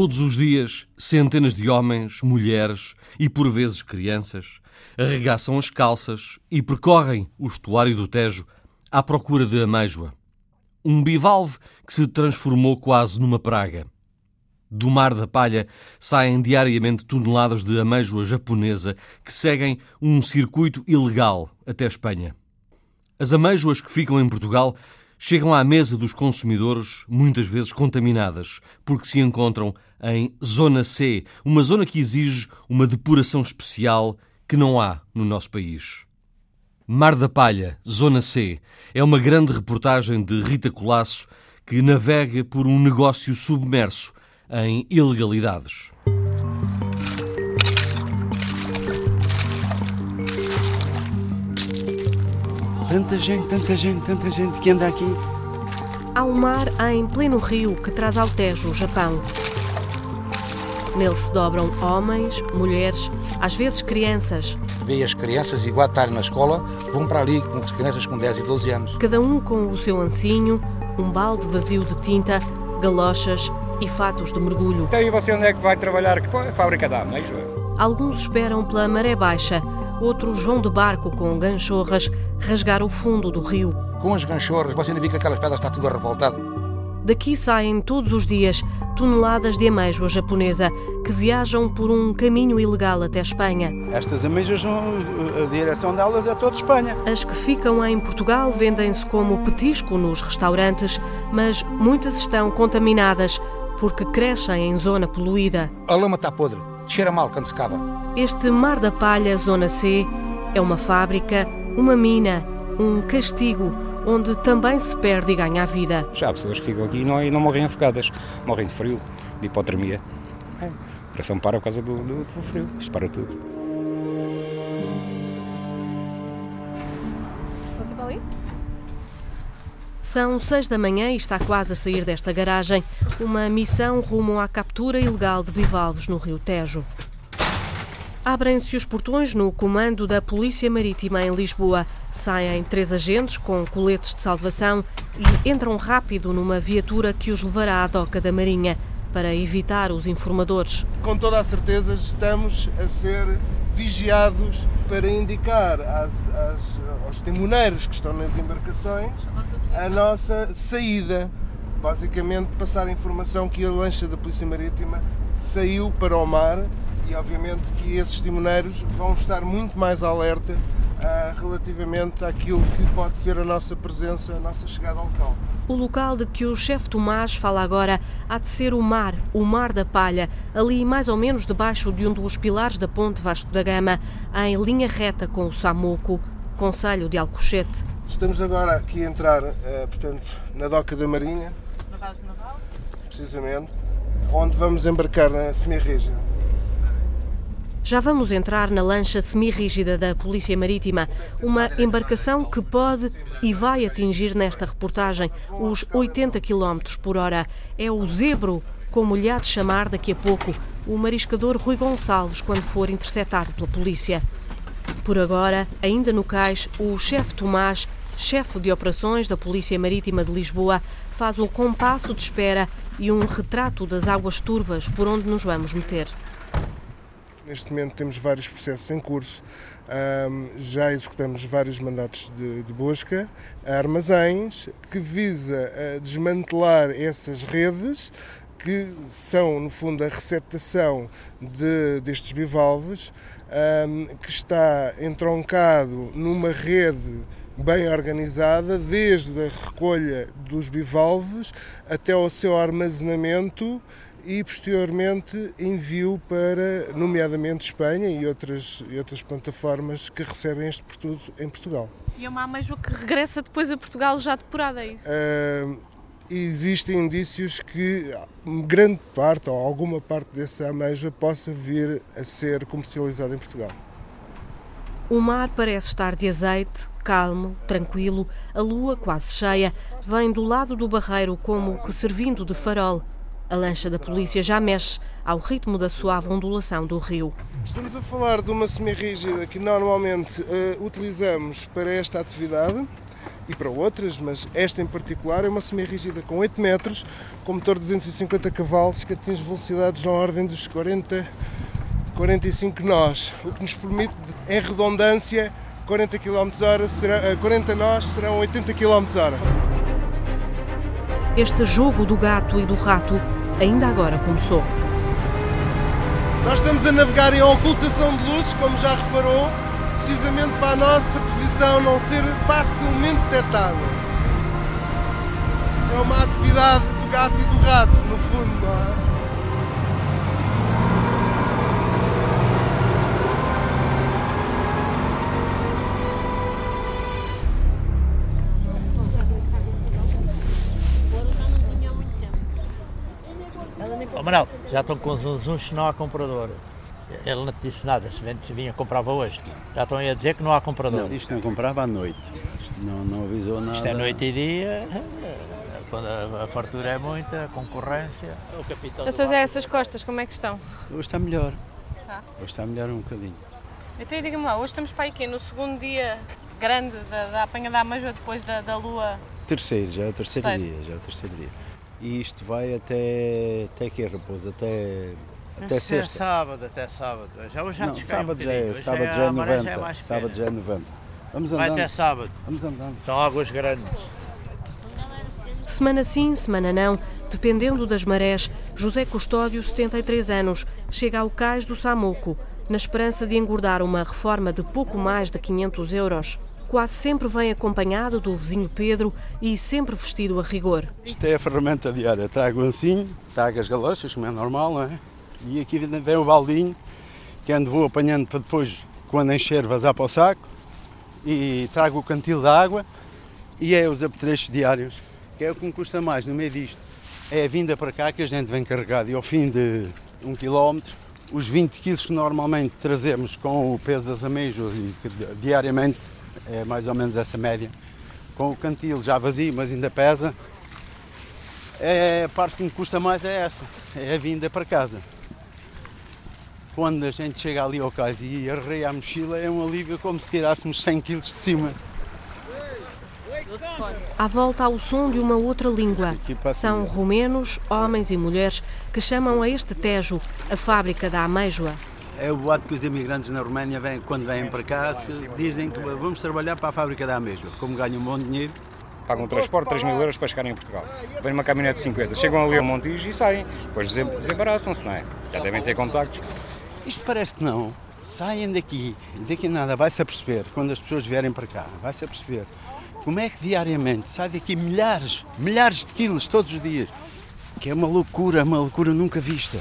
Todos os dias, centenas de homens, mulheres e por vezes crianças arregaçam as calças e percorrem o estuário do Tejo à procura de ameijoa. Um bivalve que se transformou quase numa praga. Do Mar da Palha saem diariamente toneladas de ameijoa japonesa que seguem um circuito ilegal até Espanha. As ameijoas que ficam em Portugal chegam à mesa dos consumidores muitas vezes contaminadas, porque se encontram em Zona C, uma zona que exige uma depuração especial que não há no nosso país. Mar da Palha, Zona C, é uma grande reportagem de Rita Colasso que navega por um negócio submerso em ilegalidades. Tanta gente, tanta gente, tanta gente que anda aqui. Há um mar em pleno rio que traz ao Tejo o Japão. Nele se dobram homens, mulheres, às vezes crianças. Vê as crianças, igual estarem na escola, vão para ali com as crianças com 10 e 12 anos. Cada um com o seu ancinho, um balde vazio de tinta, galochas e fatos de mergulho. Então e você onde é que vai trabalhar? Que é fábrica da Ameijoa. Alguns esperam pela maré baixa, outros vão de barco com ganchorras rasgar o fundo do rio. Com as ganchorras, você ainda vê que aquelas pedras está tudo revoltado. Daqui saem todos os dias toneladas de ameijoa japonesa que viajam por um caminho ilegal até Espanha. Estas ameijoas, a direção delas é toda Espanha. As que ficam em Portugal vendem-se como petisco nos restaurantes, mas muitas estão contaminadas porque crescem em zona poluída. A lama está podre, cheira mal quando se cava. Este Mar da Palha, Zona C, é uma fábrica, uma mina, um castigo onde também se perde e ganha a vida. Já há pessoas que ficam aqui e não, e não morrem afogadas, morrem de frio, de hipotermia. É, o coração para por causa do, do, do frio, isto para tudo. São seis da manhã e está quase a sair desta garagem uma missão rumo à captura ilegal de bivalves no Rio Tejo. Abrem-se os portões no comando da Polícia Marítima em Lisboa. Saem três agentes com coletes de salvação e entram rápido numa viatura que os levará à doca da Marinha para evitar os informadores. Com toda a certeza estamos a ser vigiados para indicar às, às, aos timoneiros que estão nas embarcações a nossa saída. Basicamente passar a informação que a lancha da Polícia Marítima saiu para o mar e obviamente que esses timoneiros vão estar muito mais alerta uh, relativamente àquilo que pode ser a nossa presença, a nossa chegada ao local. O local de que o chefe Tomás fala agora há de ser o mar, o Mar da Palha, ali mais ou menos debaixo de um dos pilares da ponte Vasco da Gama, em linha reta com o Samuco, Conselho de Alcochete. Estamos agora aqui a entrar, uh, portanto, na doca da Marinha. Na base naval? Precisamente, onde vamos embarcar na semi-rígida. Já vamos entrar na lancha semirrígida da Polícia Marítima, uma embarcação que pode e vai atingir nesta reportagem os 80 km por hora. É o Zebro, como lhe há de chamar daqui a pouco o mariscador Rui Gonçalves quando for interceptado pela polícia. Por agora, ainda no cais, o chefe Tomás, chefe de operações da Polícia Marítima de Lisboa, faz o compasso de espera e um retrato das águas turvas por onde nos vamos meter. Neste momento temos vários processos em curso. Já executamos vários mandatos de, de, busca a armazéns que visa desmantelar essas redes que são, no fundo, a receptação de, destes bivalves, que está entroncado numa rede bem organizada, desde a recolha dos bivalves até ao seu armazenamento e posteriormente envio para, nomeadamente, Espanha e outras, e outras plataformas que recebem este produto em Portugal. E é uma ameijoa que regressa depois a Portugal já depurada, é isso? Uh, existem indícios que grande parte ou alguma parte dessa ameijoa possa vir a ser comercializada em Portugal. O mar parece estar de azeite, calmo, tranquilo, a lua quase cheia, vem do lado do barreiro como que servindo de farol. A lancha da polícia já mexe ao ritmo da suave ondulação do rio. Estamos a falar de uma semi-rígida que normalmente uh, utilizamos para esta atividade e para outras, mas esta em particular é uma semi-rígida com 8 metros, com motor de 250 cavalos que atinge velocidades na ordem dos 40, 45 nós, o que nos permite, em redundância, 40 km hora, será, 40 nós serão 80 km hora. Este jogo do gato e do rato ainda agora começou. Nós estamos a navegar em ocultação de luzes, como já reparou, precisamente para a nossa posição não ser facilmente detectada. É uma atividade do gato e do rato, no fundo, não é? Manuel, já estão com uns uns não há comprador. Ele não te disse nada, se vinha- comprava hoje. Já estão aí a dizer que não há comprador. Não, isto não comprava à noite. Não, não avisou nada. Isto é noite e dia, quando a, a fartura é muita, a concorrência. O capitão Então, José, essas costas, como é que estão? Hoje está melhor. Tá. Hoje está melhor um bocadinho. Então diga-me lá, hoje estamos para aí quê? No segundo dia grande da, da apanha da Ameijoa depois da, da lua. Terceiro, já é o terceiro Terceiro. dia, já é o terceiro dia. E isto vai até, até que Raposo? Até, até sexta. sábado, até sábado. Já hoje já Não, descai um sábado já é, sábado já é maré 90. mais sábado pequena. já é 90. Vamos Vai andando. até sábado. Vamos andando. São águas grandes. Semana sim, semana não, dependendo das marés, José Custódio, 73 anos, chega ao cais do Samuco, na esperança de engordar uma reforma de pouco mais de 500 euros. Quase sempre vem acompanhado do vizinho Pedro e sempre vestido a rigor. Isto é a ferramenta diária. Trago o ancinho, trago as galochas, como é normal, não é? E aqui vem o baldinho, que ando vou apanhando para depois, quando encher, vazar para o saco. E trago o cantil de água e é os apetrechos diários, que é o que me custa mais no meio disto. É a vinda para cá que a gente vem carregado e ao fim de um quilómetro, os 20 quilos que normalmente trazemos com o peso das amêijoas e que diariamente é mais ou menos essa média, com o cantil já vazio, mas ainda pesa, é, a parte que me custa mais é essa, é a vinda para casa. Quando a gente chega ali ao cais e arreia a mochila é um alívio como se tirássemos 100 kg de cima. À volta ao som de uma outra língua. São cima. romenos, homens e mulheres, que chamam a este Tejo a fábrica da ameijoa. É o boato que os imigrantes na Roménia, vêm, quando vêm para cá, dizem que vamos trabalhar para a fábrica da ameijoa. Como ganham um bom dinheiro, Pagam um transporte 3 mil euros para chegarem em Portugal. Vêm numa caminhonete de 50, chegam ali ao Montijo e saem. Depois desem- desembaraçam-se, não é? Já devem ter contactos. Isto parece que não. Saem daqui, daqui nada, vai-se a perceber, quando as pessoas vierem para cá, vai-se a perceber como é que diariamente sai daqui milhares, milhares de quilos todos os dias. Que é uma loucura, uma loucura nunca vista.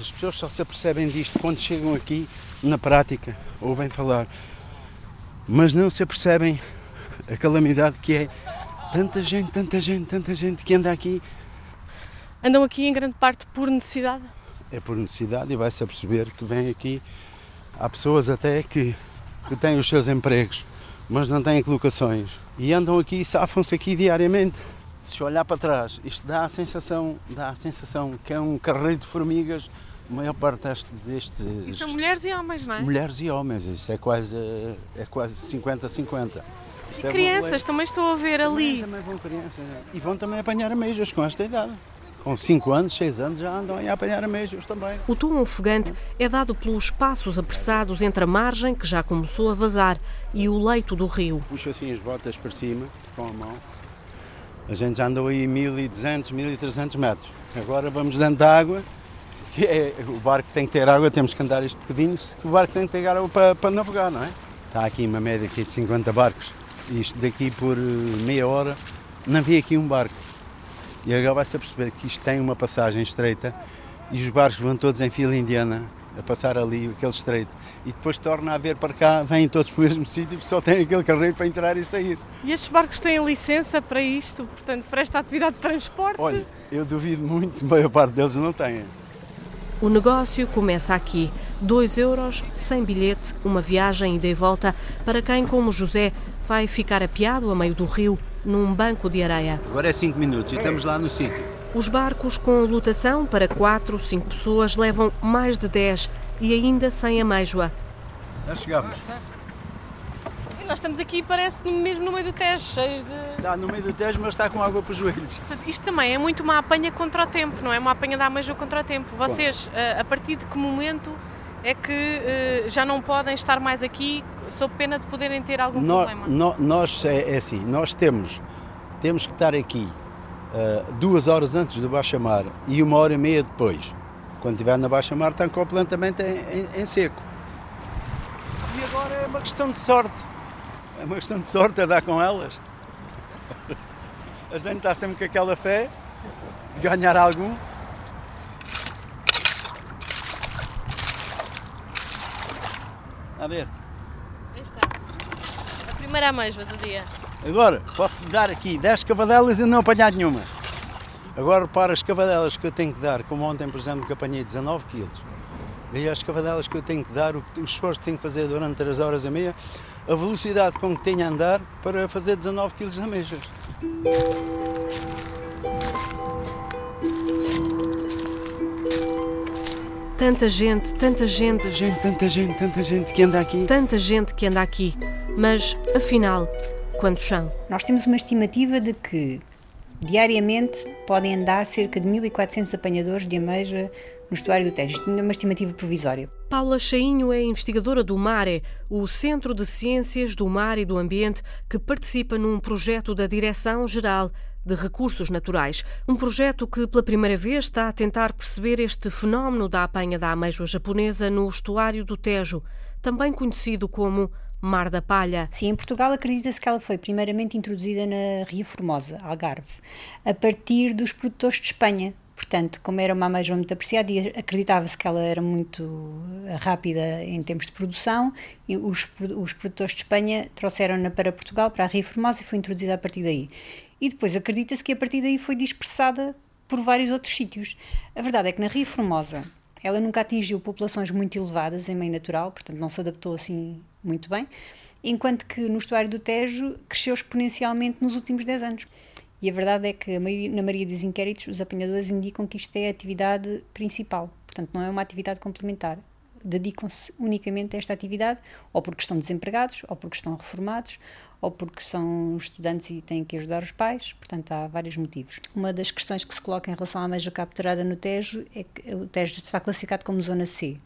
As pessoas só se apercebem disto quando chegam aqui na prática, ouvem falar, mas não se apercebem a calamidade que é tanta gente, tanta gente, tanta gente que anda aqui Andam aqui em grande parte por necessidade. é por necessidade e vai-se perceber que vem aqui. Há pessoas até que, que têm os seus empregos, mas não têm colocações. E andam aqui e safam-se aqui diariamente. Se olhar para trás, isto dá a sensação, dá a sensação que é um carreiro de formigas, a maior parte deste, destes E são mulheres e homens, não é? mulheres e homens. Isso é quase, é quase 50-50. Isto E é crianças também estou a ver ali. também vão crianças. né? E vão também apanhar ameijos com esta idade. Com 5 anos, 6 anos já andam a apanhar ameijos também. O tom ofegante é dado pelos passos apressados entre a margem, que já começou a vazar, e o leito do rio. Puxa assim as botas para cima, com a mão. A gente já andou aí 1200, 1300 metros. Agora vamos dentro da água, que é, o barco tem que ter água, temos que andar este bocadinho, o barco tem que ter água para, para navegar, não é? Está aqui uma média aqui de 50 barcos. Isto daqui por eh, meia hora não havia aqui um barco. E agora vai-se a perceber que isto tem uma passagem estreita e os barcos vão todos em fila indiana a passar ali aquele estreito. E depois torna a ver para cá, vêm todos para o mesmo sítio, só tem aquele carreiro para entrar e sair. E estes barcos têm licença para isto, portanto, para esta atividade de transporte? Olha, eu duvido muito, a maior parte deles não têm. O negócio começa aqui. 2 euros, sem bilhete, uma viagem ida e volta para quem, como José, vai ficar apiado a meio do rio, num banco de areia. Agora é 5 minutos e estamos lá no sítio. Os barcos com lotação para 4, 5 pessoas levam mais de 10 e ainda sem ameijoa. Já chegamos. E nós estamos aqui, parece mesmo no meio do Tejo, cheios de... Está no meio do Tejo, mas está com água para os joelhos. Isto também é muito uma apanha contra o tempo, não é? Uma apanha da Amejo contra o tempo. Vocês, eh, a partir de que momento é que uh, já não podem estar mais aqui sob pena de poderem ter algum no, problema? No, nós, é, é, assim, nós temos, temos que estar aqui uh, duas horas antes do baixa-mar e uma hora e meia depois. Quando estiver na baixa-mar está completamente em, em, em seco. E agora é uma questão de sorte. É uma questão de sorte a dar com elas. A gente está sempre com aquela fé de ganhar algum. A ver. Aí está. A primeira ameijoa do dia. Agora, posso dar aqui 10 cavadelas e não apanhar nenhuma. Agora repara as cavadelas que eu tenho que dar, como ontem, por exemplo, que apanhei 19 quilos. Veja as cavadelas que eu tenho que dar, o, o esforço que tenho que fazer durante 3 horas e meia, a velocidade com que tenho a andar para fazer 19 quilos de ameixas. Tanta gente, tanta gente. Tanta gente, tanta gente, tanta gente que anda aqui. Tanta gente que anda aqui. Mas, afinal, quantos são? Nós temos uma estimativa de que diariamente podem andar cerca de 1.400 apanhadores de ameixa no estuário do Tejo. Isto é uma estimativa provisória. Paula Chainho é investigadora do MARE, o Centro de Ciências do Mar e do Ambiente, que participa num projeto da Direção-Geral de Recursos Naturais. Um projeto que, pela primeira vez, está a tentar perceber este fenómeno da apanha da ameijoa japonesa no estuário do Tejo, também conhecido como Mar da Palha. Sim, em Portugal acredita-se que ela foi primeiramente introduzida na Ria Formosa, Algarve, a partir dos produtores de Espanha. Portanto, como era uma ameijoa muito apreciada e acreditava-se que ela era muito rápida em termos de produção, e os, os produtores de Espanha trouxeram-na para Portugal, para a Ria Formosa, e foi introduzida a partir daí. E depois acredita-se que a partir daí foi dispersada por vários outros sítios. A verdade é que na Ria Formosa ela nunca atingiu populações muito elevadas em meio natural, portanto não se adaptou assim muito bem, enquanto que no estuário do Tejo cresceu exponencialmente nos últimos 10 anos. E a verdade é que na maioria dos inquéritos os apanhadores indicam que isto é a atividade principal, portanto não é uma atividade complementar. Dedicam-se unicamente a esta atividade, ou porque estão desempregados, ou porque estão reformados, ou porque são estudantes e têm que ajudar os pais, portanto há vários motivos. Uma das questões que se coloca em relação à ameixa capturada no Tejo é que o Tejo está classificado como zona C,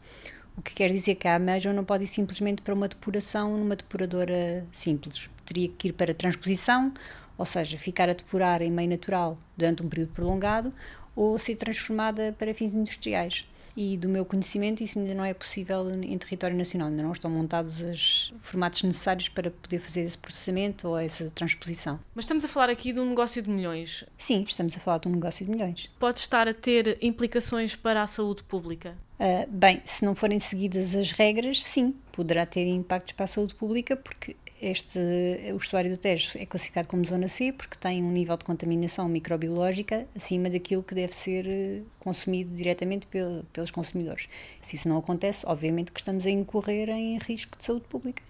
o que quer dizer que a ameixa não pode ir simplesmente para uma depuração numa depuradora simples, teria que ir para transposição, ou seja, ficar a depurar em meio natural durante um período prolongado, ou ser transformada para fins industriais e do meu conhecimento isso ainda não é possível em território nacional, ainda não estão montados os formatos necessários para poder fazer esse processamento ou essa transposição. Mas estamos a falar aqui de um negócio de milhões. Sim, estamos a falar de um negócio de milhões. Pode estar a ter implicações para a saúde pública? Uh, bem, se não forem seguidas as regras, sim, poderá ter impactos para a saúde pública, porque este, o estuário do Tejo é classificado como zona C porque tem um nível de contaminação microbiológica acima daquilo que deve ser eh, consumido diretamente pel, pelos consumidores. Se isso não acontece, obviamente que estamos a incorrer em risco de saúde pública.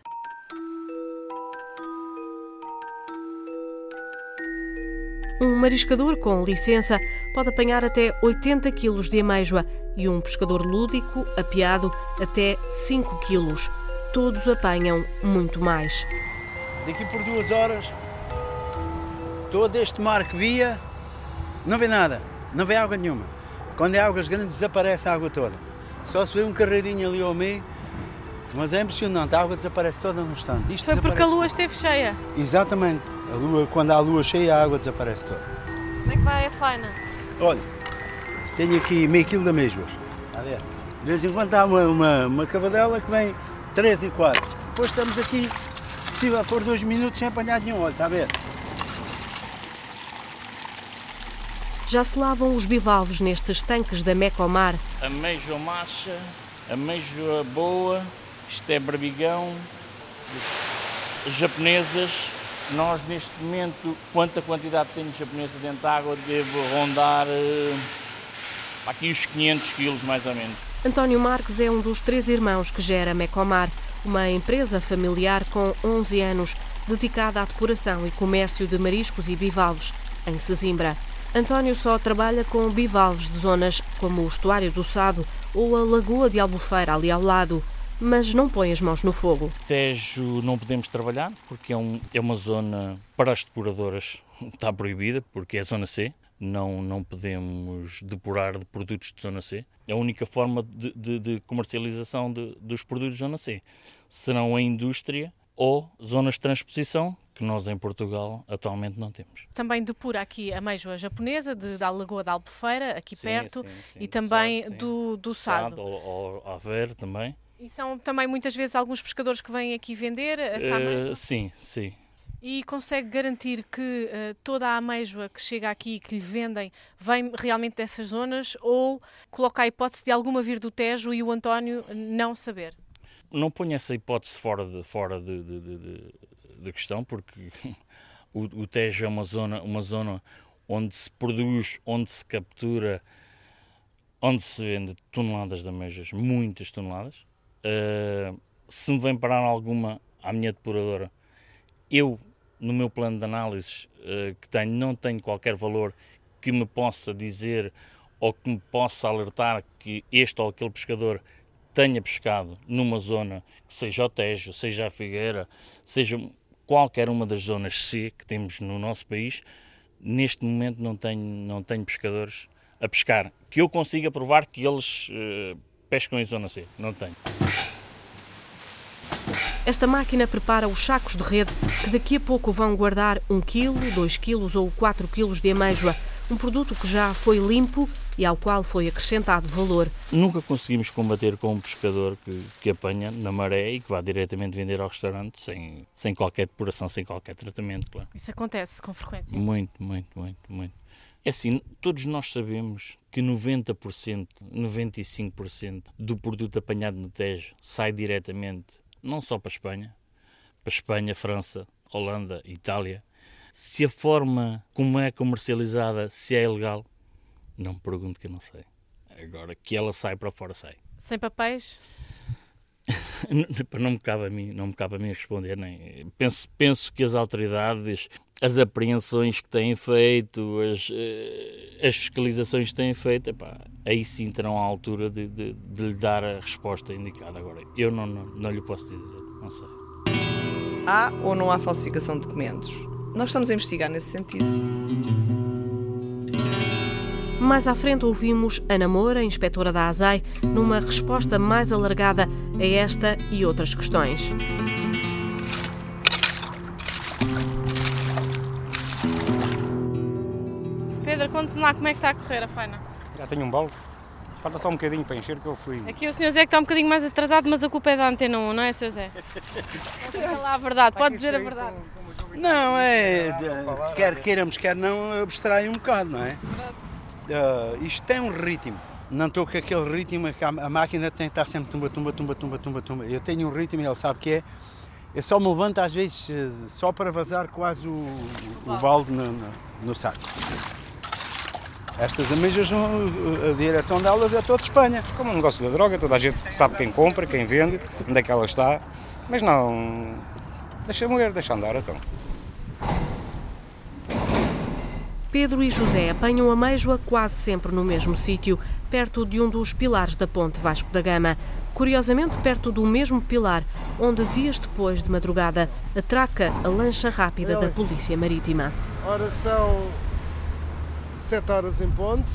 Um mariscador com licença pode apanhar até 80 kg de ameijoa e um pescador lúdico, apiado, até 5 kg todos apanham muito mais. Daqui por duas horas, todo este mar que via, não vê nada, não vê água nenhuma. Quando é águas grandes, desaparece a água toda. Só se vê um carreirinho ali ao meio, mas é impressionante, a água desaparece toda no instante. Isto Foi porque a lua esteve cheia? Exatamente. A lua, quando há a lua cheia, a água desaparece toda. Como é que vai a faina? Olha, tenho aqui meio quilo de amêijoas. A ver. De vez em quando há uma, uma, uma cavadela que vem 3 e 4. Depois estamos aqui, se possível for dois minutos sem apanhar nenhum olho, está a ver? Já se lavam os bivalves nestes tanques da Mecomar. Ameijo macha, ameijo boa, isto é barbigão, japonesas. Nós neste momento, quanta quantidade tem de japonesa dentro da água, devo rondar uh, aqui os 500 quilos mais ou menos. António Marques é um dos três irmãos que gera Mecomar, uma empresa familiar com 11 anos, dedicada à depuração e comércio de mariscos e bivalves, em Sesimbra. António só trabalha com bivalves de zonas como o Estuário do Sado ou a Lagoa de Albufeira, ali ao lado. mas não põe as mãos no fogo. Tejo não podemos trabalhar porque é, um, é uma zona para as depuradoras está proibida porque é zona C. Não, não podemos depurar de produtos de zona C. É a única forma de, de, de comercialização de, dos produtos de zona C serão a indústria ou zonas de transposição, que nós em Portugal atualmente não temos. Também depura aqui a meijoa japonesa de, da Lagoa da Albufeira, aqui sim, perto, sim, sim, e também Sado, do, do Sado. Sado ou, ou Aveiro também. E são também muitas vezes alguns pescadores que vêm aqui vender essa uh, Sim, sim. E consegue garantir que uh, toda a ameijoa que chega aqui e que lhe vendem vem realmente dessas zonas ou coloca a hipótese de alguma vir do Tejo e o António não saber? Não ponho essa hipótese fora de, fora de, de, de, de questão, porque o, o Tejo é uma zona, uma zona onde se produz, onde se captura, onde se vende toneladas de ameijas, muitas toneladas. Uh, se me vem parar alguma à minha depuradora, eu, no meu plano de análise uh, que tenho, não tenho qualquer valor que me possa dizer ou que me possa alertar que este ou aquele pescador tenha pescado numa zona que seja o Tejo, seja a Figueira, seja qualquer uma das zonas C que temos no nosso país, neste momento não tenho, não tenho pescadores a pescar. Que eu consiga provar que eles uh, pescam em zona C. Não tenho. Esta máquina prepara os sacos de rede que daqui a pouco vão guardar 1 kg, 2 kg ou 4 kg de ameijoa, um produto que já foi limpo e ao qual foi acrescentado valor. Nunca conseguimos combater com um pescador que, que apanha na maré e que vá diretamente vender ao restaurante sem, sem qualquer depuração, sem qualquer tratamento, claro. Isso acontece com frequência? Muito, muito, muito, muito. É assim, todos nós sabemos que 90%, 95% do produto apanhado no Tejo sai diretamente não só para a Espanha, para a Espanha, França, Holanda, Itália. Se a forma como é comercializada, se é ilegal, não me pergunto que eu não sei. Agora, que ela sai para fora, sai. Sem papéis? não me cabe a mim, não me cabe a mim responder, nem. Penso, penso que as autoridades, as apreensões que têm feito, as, eh, as fiscalizações que têm feito, epá, aí sim terão a altura de, de, de, lhe dar a resposta indicada. Agora, eu não, não, não lhe posso dizer, não sei. Há ou não há falsificação de documentos? Nós estamos a investigar nesse sentido. Mais à frente ouvimos Ana Moura, inspetora da ASAI, numa resposta mais alargada a esta e outras questões. Conte-me lá como é que está a correr a faina. Já tenho um balde. Falta só um bocadinho para encher que eu fui. Aqui o senhor Zé que está um bocadinho mais atrasado, mas a culpa é da Antena 1, não é, Sr. Zé? Lá a verdade, pode dizer a verdade. Não, é. Quer queiramos, quer não, abstrai um bocado, não é? Uh, isto tem um ritmo. Não estou com aquele ritmo, a máquina tem que estar sempre tumba, tumba, tumba, tumba, tumba, tumba. Eu tenho um ritmo e ele sabe que é. Eu só me levanto às vezes eh, só para vazar quase o, o balde no, no, no saco. Estas ameijas, a direção delas é toda Espanha. Como um negócio da droga, toda a gente sabe quem compra, quem vende, onde é que ela está. Mas não. Deixa morrer, deixa andar então. Pedro e José apanham a meijoa quase sempre no mesmo sítio, perto de um dos pilares da ponte Vasco da Gama. Curiosamente, perto do mesmo pilar onde, dias depois de madrugada, atraca a lancha rápida da Polícia Marítima. Ora, são sete horas em ponte.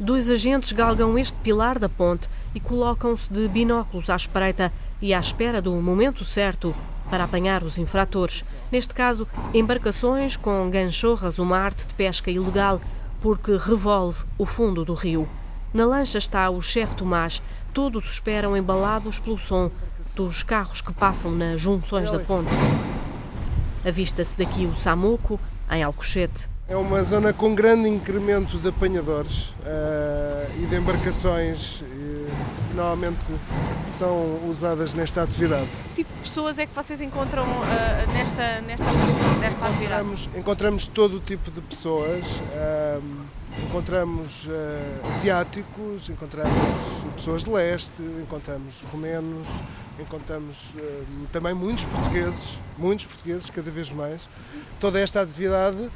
Dois agentes galgam este pilar da ponte e colocam-se de binóculos à espreita e à espera do momento certo para apanhar os infratores. Neste caso, embarcações com ganchorras, uma arte de pesca ilegal, porque revolve o fundo do rio. Na lancha está o chefe Tomás. Todos esperam embalados pelo som dos carros que passam nas junções da ponte. Avista-se daqui o Samuco, em Alcochete. É uma zona com grande incremento de apanhadores uh, e de embarcações que normalmente são usadas nesta atividade. Que tipo de pessoas é que vocês encontram uh, nesta, nesta, nesta atividade? Encontramos, encontramos todo o tipo de pessoas. Uh, encontramos asiáticos, encontramos pessoas de leste, encontramos romenos, encontramos uh, também muitos portugueses, muitos portugueses, cada vez mais. Toda esta atividade, uh,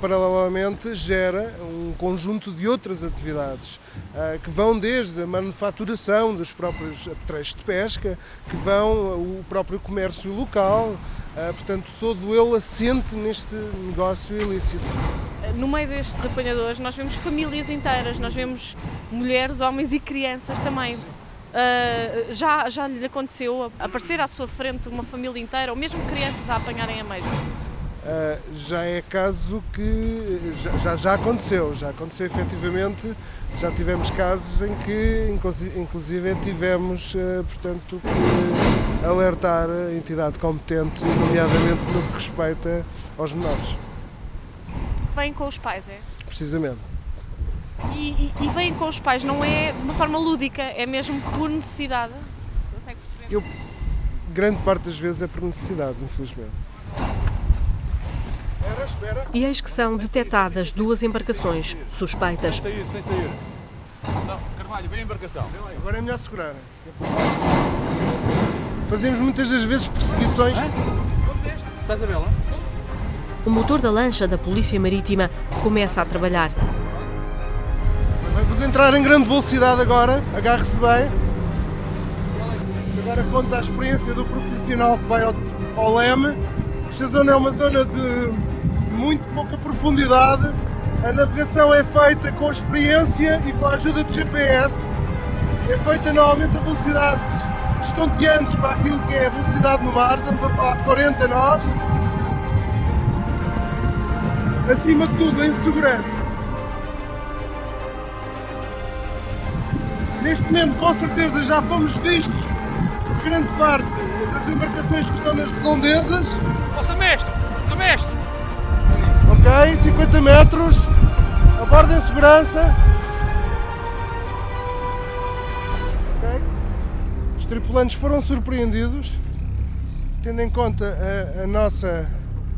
paralelamente, gera um conjunto de outras atividades uh, que vão desde a manufaturação dos próprios apetrechos de pesca, que vão o próprio comércio local, portanto, todo ele assente neste negócio ilícito. No meio destes apanhadores, nós vemos famílias inteiras, nós vemos mulheres, homens e crianças também. Sim Uh, já, já lhe aconteceu aparecer à sua frente uma família inteira ou mesmo crianças a apanharem a mesma? Uh, já é caso que já, já aconteceu, já aconteceu efetivamente, já tivemos casos em que inclusive tivemos, uh, portanto, que alertar a entidade competente, nomeadamente no que respeita aos menores. Vêm com os pais, é? Precisamente. E, e, e vêm com os pais, não é de uma forma lúdica, é mesmo por necessidade? Consegue perceber? Eu, grande parte das vezes é por necessidade, infelizmente. Espera, espera. E eis que são detectadas duas embarcações suspeitas. Sem sair, sem sair. Não, Carvalho, vem a embarcação. Agora é melhor segurar. Fazemos muitas das vezes perseguições. Vamos a esta. Estás a vê-la? O motor da lancha da Polícia Marítima começa a trabalhar. Vamos entrar em grande velocidade agora, agarre-se bem. Agora conta a experiência do profissional que vai ao, ao leme. Esta zona é uma zona de muito pouca profundidade. A navegação é feita com experiência e com a ajuda do GPS. É feita normalmente a velocidades estonteantes para aquilo que é a velocidade no mar. Estamos a falar de 40 nós. Acima de tudo, em segurança. Neste momento, com certeza, já fomos vistos grande parte das embarcações que estão nas redondezas. Nossa mestre! Nossa mestre! Ok, 50 metros, a bordo em segurança. Ok. Os tripulantes foram surpreendidos, tendo em conta a, a nossa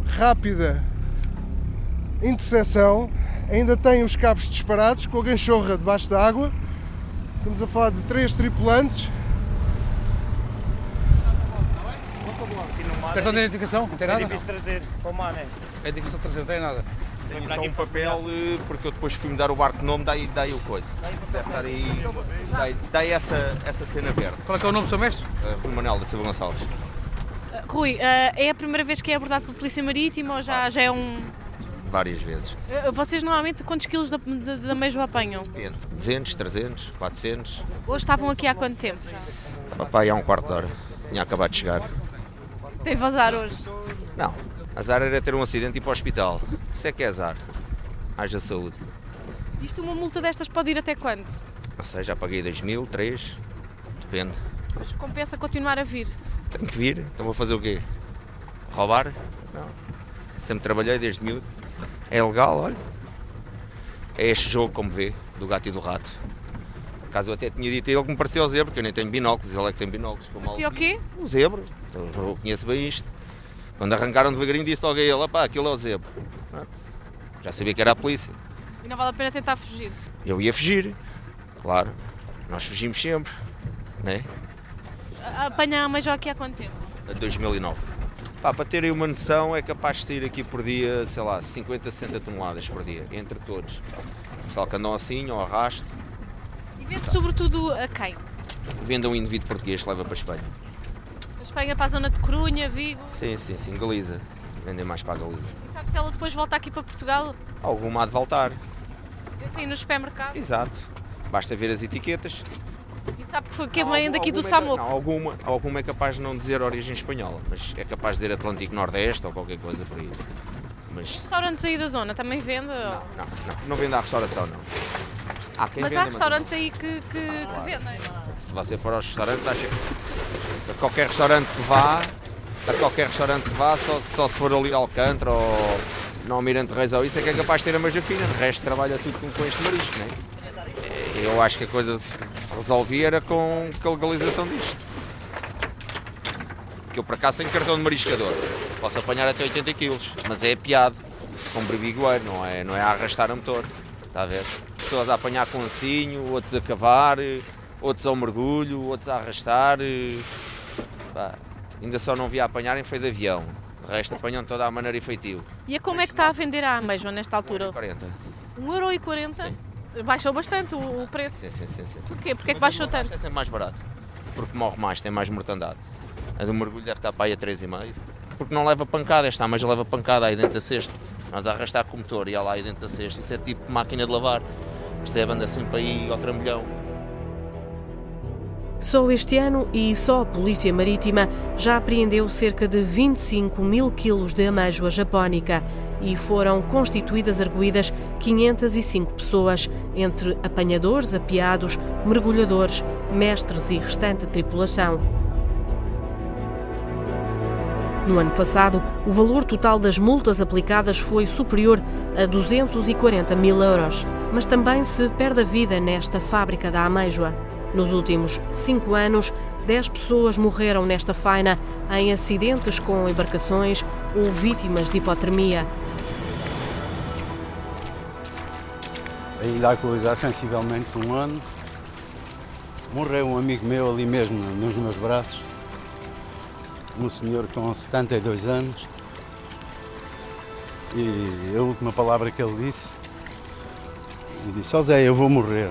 rápida interseção. Ainda tem os cabos disparados com a ganchorra debaixo da água. Estamos a falar de três tripulantes. Cartão de identificação? Não tem nada? É difícil trazer para o mar, é? É difícil trazer, não tem nada. Tenho só um papel, eh, porque eu depois fui-me dar o barco de nome, daí, daí o coisa. Deve estar aí, daí, daí essa, essa cena verde. Qual é que é o nome do seu mestre? Uh, Rui Manuel da Silva Gonçalves. Uh, Rui, uh, é a primeira vez que é abordado pela Polícia Marítima ou já, já é um várias vezes. Eh, vocês normalmente quantos quilos da, da, da mesma apanham? 200, 300, 400. Hoje estavam aqui há quanto tempo já? Estava há um quarto de hora. Tinha acabado de chegar. Tem vazar hoje? Não. Azar era ter um acidente e ir para o hospital. Isso é que é azar. Haja saúde. Isto uma multa destas pode ir até quanto? Não sei, já paguei 2 mil, 3, depende. Mas compensa continuar a vir? Tenho que vir, então vou fazer o quê? Roubar? Não. Sempre trabalhei desde miúdo. É legal, olha. É este jogo, como vê, do gato e do rato. Caso eu até tinha dito a ele que me parecia o zebra, porque eu nem tenho binóculos, ele é que tem binóculos. Parecia o quê? O zebra. Então, eu conheço bem isto. Quando arrancaram devagarinho disse logo a ele, pá, aquilo é o zebra. Já sabia que era a polícia. E não vale a pena tentar fugir? Eu ia fugir, claro. Nós fugimos sempre, né? Apanha a Major aqui há quanto tempo? 2009. Pá, para terem uma noção, é capaz de sair aqui por dia, sei lá, 50, 60 toneladas por dia, entre todos. O pessoal que andam assim, ou arrasto. E vende sobretudo a quem? Vende um indivíduo português que leva para a Espanha. A Espanha para a zona de Corunha, Vigo? Sim, sim, sim, Galiza. Vendem mais para a Galiza. E sabe se ela depois volta aqui para Portugal? Alguma há de voltar. Assim, no supermercado? Exato. Basta ver as etiquetas. E sabe que, foi, que vem daqui do Samoco? Não, alguma, alguma é capaz de não dizer origem espanhola, mas é capaz de dizer Atlântico Nordeste ou qualquer coisa por aí. Mas... Restaurantes aí da zona também vende? Não, não, não, não vende à restauração, não. Há mas há restaurantes aí que, que, claro. que vendem? Se você for aos restaurantes, acha que a qualquer restaurante que vá, a qualquer restaurante que vá, só, só se for ali ao Alcântara ou no Almirante Reis ou isso é que é capaz de ter a magia fina, o resto trabalha tudo com, com este marisco, não é? Eu acho que a coisa se resolvia era com, a legalização disto. Que eu por acaso tenho cartão de mariscador. Posso apanhar até 80 kg, mas é piado, com brebigueiro, não é, não é a arrastar a motor. Está a ver? Pessoas a apanhar com ancinho, outros a cavar, outros ao mergulho, outros a arrastar. Pá, ainda só não vi a apanharem foi de avião. De resto apanham toda a maneira efetivo. E a como é que está a vender a ameijoa nesta altura? 40. 1,40€? Sim. Baixou bastante o o preço. Sim, sim, sim. sim. Porquê? Porquê é que baixou tanto? É sempre mais barato. Porque morre mais, tem mais mortandade. A do mergulho deve estar para aí a 3,5. Porque não leva pancada, esta ameixa leva pancada aí dentro da cesta. Nós a arrastar com o motor e ela aí dentro da cesta. Isso é tipo máquina de lavar. Percebe? Anda sempre aí ao trambolhão. Só este ano e só a Polícia Marítima já apreendeu cerca de 25 mil quilos de ameijoa japónica e foram constituídas arguídas 505 pessoas, entre apanhadores, apiados, mergulhadores, mestres e restante tripulação. No ano passado, o valor total das multas aplicadas foi superior a 240 mil euros. Mas também se perde a vida nesta fábrica da ameijoa. Nos últimos cinco anos, 10 pessoas morreram nesta faina em acidentes com embarcações ou vítimas de hipotermia. Há coisa há sensivelmente um ano. Morreu um amigo meu ali mesmo nos meus braços. Um senhor com 72 anos. E a última palavra que ele disse, ele disse, ó Zé, eu vou morrer.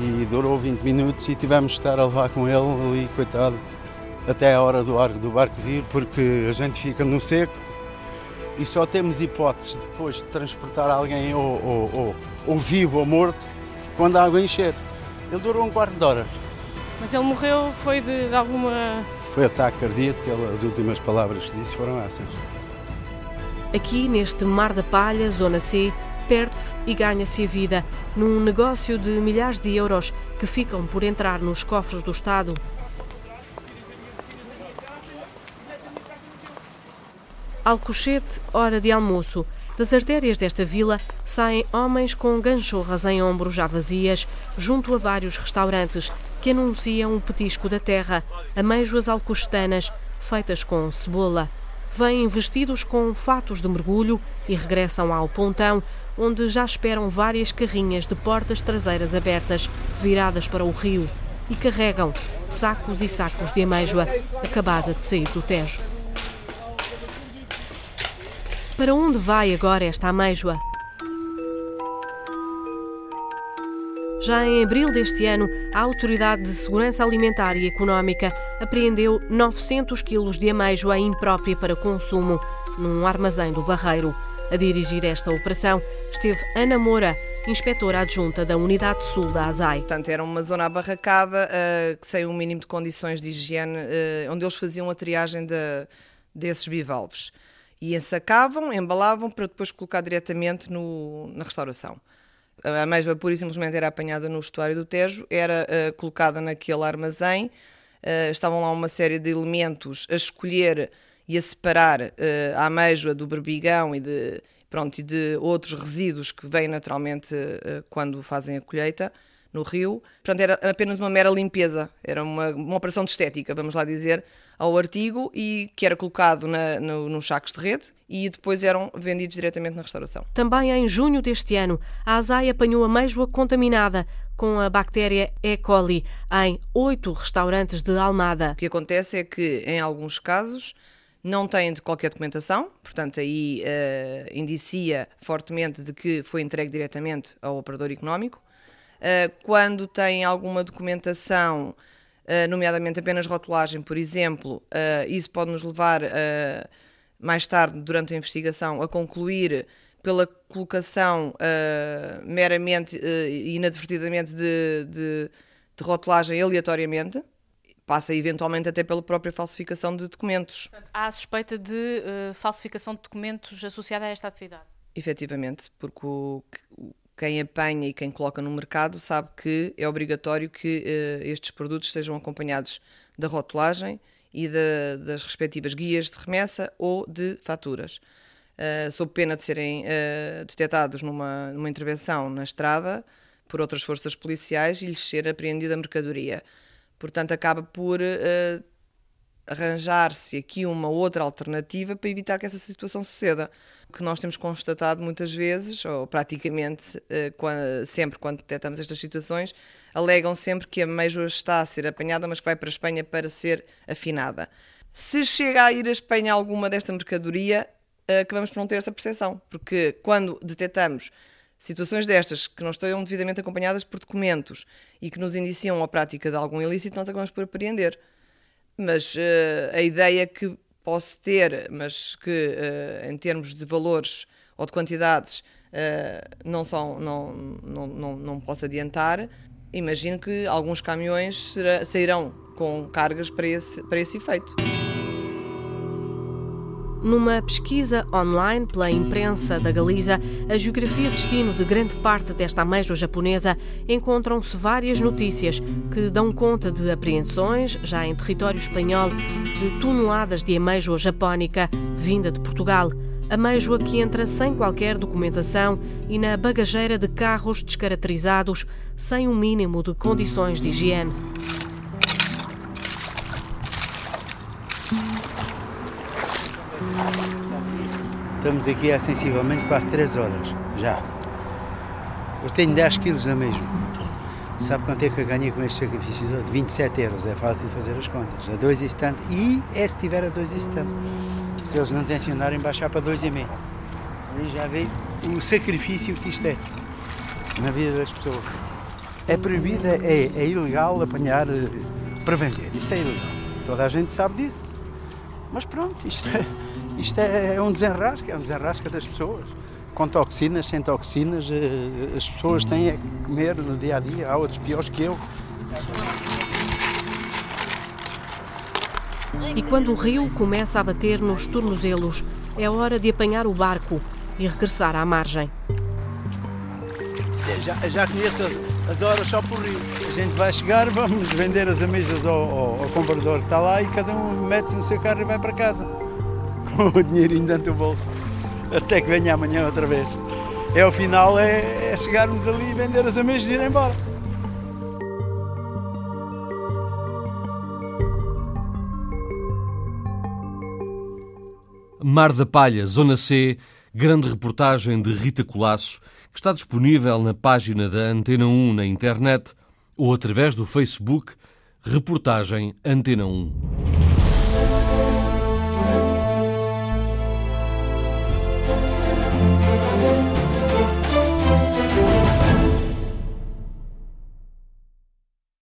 E durou 20 minutos e tivemos de estar a levar com ele ali, coitado, até a hora do, ar, do barco vir, porque a gente fica no seco e só temos hipóteses depois de transportar alguém ou, ou, ou, ou vivo ou morto quando a água encher. Ele durou um quarto de hora. Mas ele morreu foi de, de alguma. Foi ataque cardíaco, que ele- as últimas palavras que disse foram essas. Aqui, neste Mar da Palha, Zona C, perde-se e ganha-se a vida num negócio de milhares de euros que ficam por entrar nos cofres do Estado. Alcochete, hora de almoço. Das artérias desta vila saem homens com ganchorras em ombros já vazias, junto a vários restaurantes que anunciam o petisco da terra, ameijoas alcochetanas, feitas com cebola. Vêm vestidos com fatos de mergulho e regressam ao pontão, onde já esperam várias carrinhas de portas traseiras abertas, viradas para o rio, e carregam sacos e sacos de ameijoa acabada de sair do Tejo. Para onde vai agora esta ameijoa? Já em abril deste ano, a Autoridade de Segurança Alimentar e Económica apreendeu 900 quilos de ameijoa imprópria para consumo num armazém do Barreiro. A dirigir esta operação esteve Ana Moura, inspetora adjunta da Unidade Sul da ASAI. Portanto, era uma zona abarracada, uh, sem um mínimo de condições de higiene, uh, onde eles faziam a triagem de, desses bivalves. E ensacavam, embalavam para depois colocar diretamente no, na restauração. A ameijoa pura e simplesmente era apanhada no estuário do Tejo, era uh, colocada naquele armazém, estavam lá uma série de elementos a escolher e a separar a ameijoa do berbigão e de, pronto, e de outros resíduos que vêm naturalmente quando fazem a colheita no rio. Portanto, era apenas uma mera limpeza, era uma, uma operação de estética, vamos lá dizer, ao artigo e que era colocado na, no, nos sacos de rede e depois eram vendidos diretamente na restauração. Também em junho deste ano, a ASAI apanhou ameijoa contaminada com a bactéria E. coli em oito restaurantes de Almada. O que acontece é que, em alguns casos, não têm de qualquer documentação, portanto, aí uh, indicia fortemente de que foi entregue diretamente ao operador económico. Uh, quando tem alguma documentação, uh, nomeadamente apenas rotulagem, por exemplo, isso pode nos levar, mais tarde, durante a investigação, a concluir pela colocação meramente e inadvertidamente de, de, de rotulagem aleatoriamente, passa eventualmente até pela própria falsificação de documentos. Há suspeita de uh, falsificação de documentos associada a esta atividade? Efetivamente, porque o, quem apanha e quem coloca no mercado sabe que é obrigatório que uh, estes produtos sejam acompanhados da rotulagem e das respectivas guias de remessa ou de faturas. Uh, sob pena de serem uh, detectados numa, numa intervenção na estrada por outras forças policiais e lhes ser apreendida a mercadoria. Portanto, acaba por uh, arranjar-se aqui uma outra alternativa para evitar que essa situação suceda. O que nós temos constatado muitas vezes, ou praticamente eh, sempre quando detectamos estas situações, alegam sempre que a ameijoa está a ser apanhada, mas que vai para a Espanha para ser afinada. Se chega a ir à Espanha alguma desta mercadoria, eh, acabamos por não ter essa percepção, porque quando detectamos situações destas que não estejam devidamente acompanhadas por documentos e que nos indiciam a prática de algum ilícito, nós acabamos por apreender. Mas uh, a ideia que posso ter, mas que uh, em termos de valores ou de quantidades uh, não, são, não, não, não, não posso adiantar, imagino que alguns caminhões sairão com cargas para esse, para esse efeito. Numa pesquisa online pela imprensa da Galiza, a geografia destino de grande parte desta ameijoa japonesa, encontram-se várias notícias que dão conta de apreensões, já em território espanhol, de toneladas de ameijoa japónica vinda de Portugal. Ameijoa que entra sem qualquer documentação e na bagageira de carros descaracterizados, sem um mínimo de condições de higiene. Estamos aqui há sensivelmente quase 3 horas, já. Eu tenho 10 quilos na mesma. Sabe quanto é que eu ganhei com este sacrifício todo? 27 euros, é fácil de fazer as contas. A 2,70 e é se tiver a 2,70. Se eles não tencionarem baixar para 2,5. Aí já vê o sacrifício que isto é na vida das pessoas. É proibido, é, é ilegal apanhar eh, para vender. Isso é ilegal. Toda a gente sabe disso. Mas pronto, isto é, isto é, é um desenrasque, é um desenrasque das pessoas. Com toxinas, sem toxinas, eh, as pessoas têm a comer no dia a dia, há outros piores que eu. E quando o rio começa a bater nos tornozelos, é hora de apanhar o barco e regressar à margem. Já, já conheço as, as, horas só por rio. A gente vai chegar, vamos vender as ameixas ao, ao, ao comprador que está lá e cada um mete-se no seu carro e vai para casa. O dinheirinho dentro do bolso. Até que venha amanhã outra vez. É o final, é, é chegarmos ali, vender as ameixas e ir embora. Mar da Palha, Zona C, grande reportagem de Rita Colasso, que está disponível na página da Antena 1 na internet ou através do Facebook, reportagem Antena 1.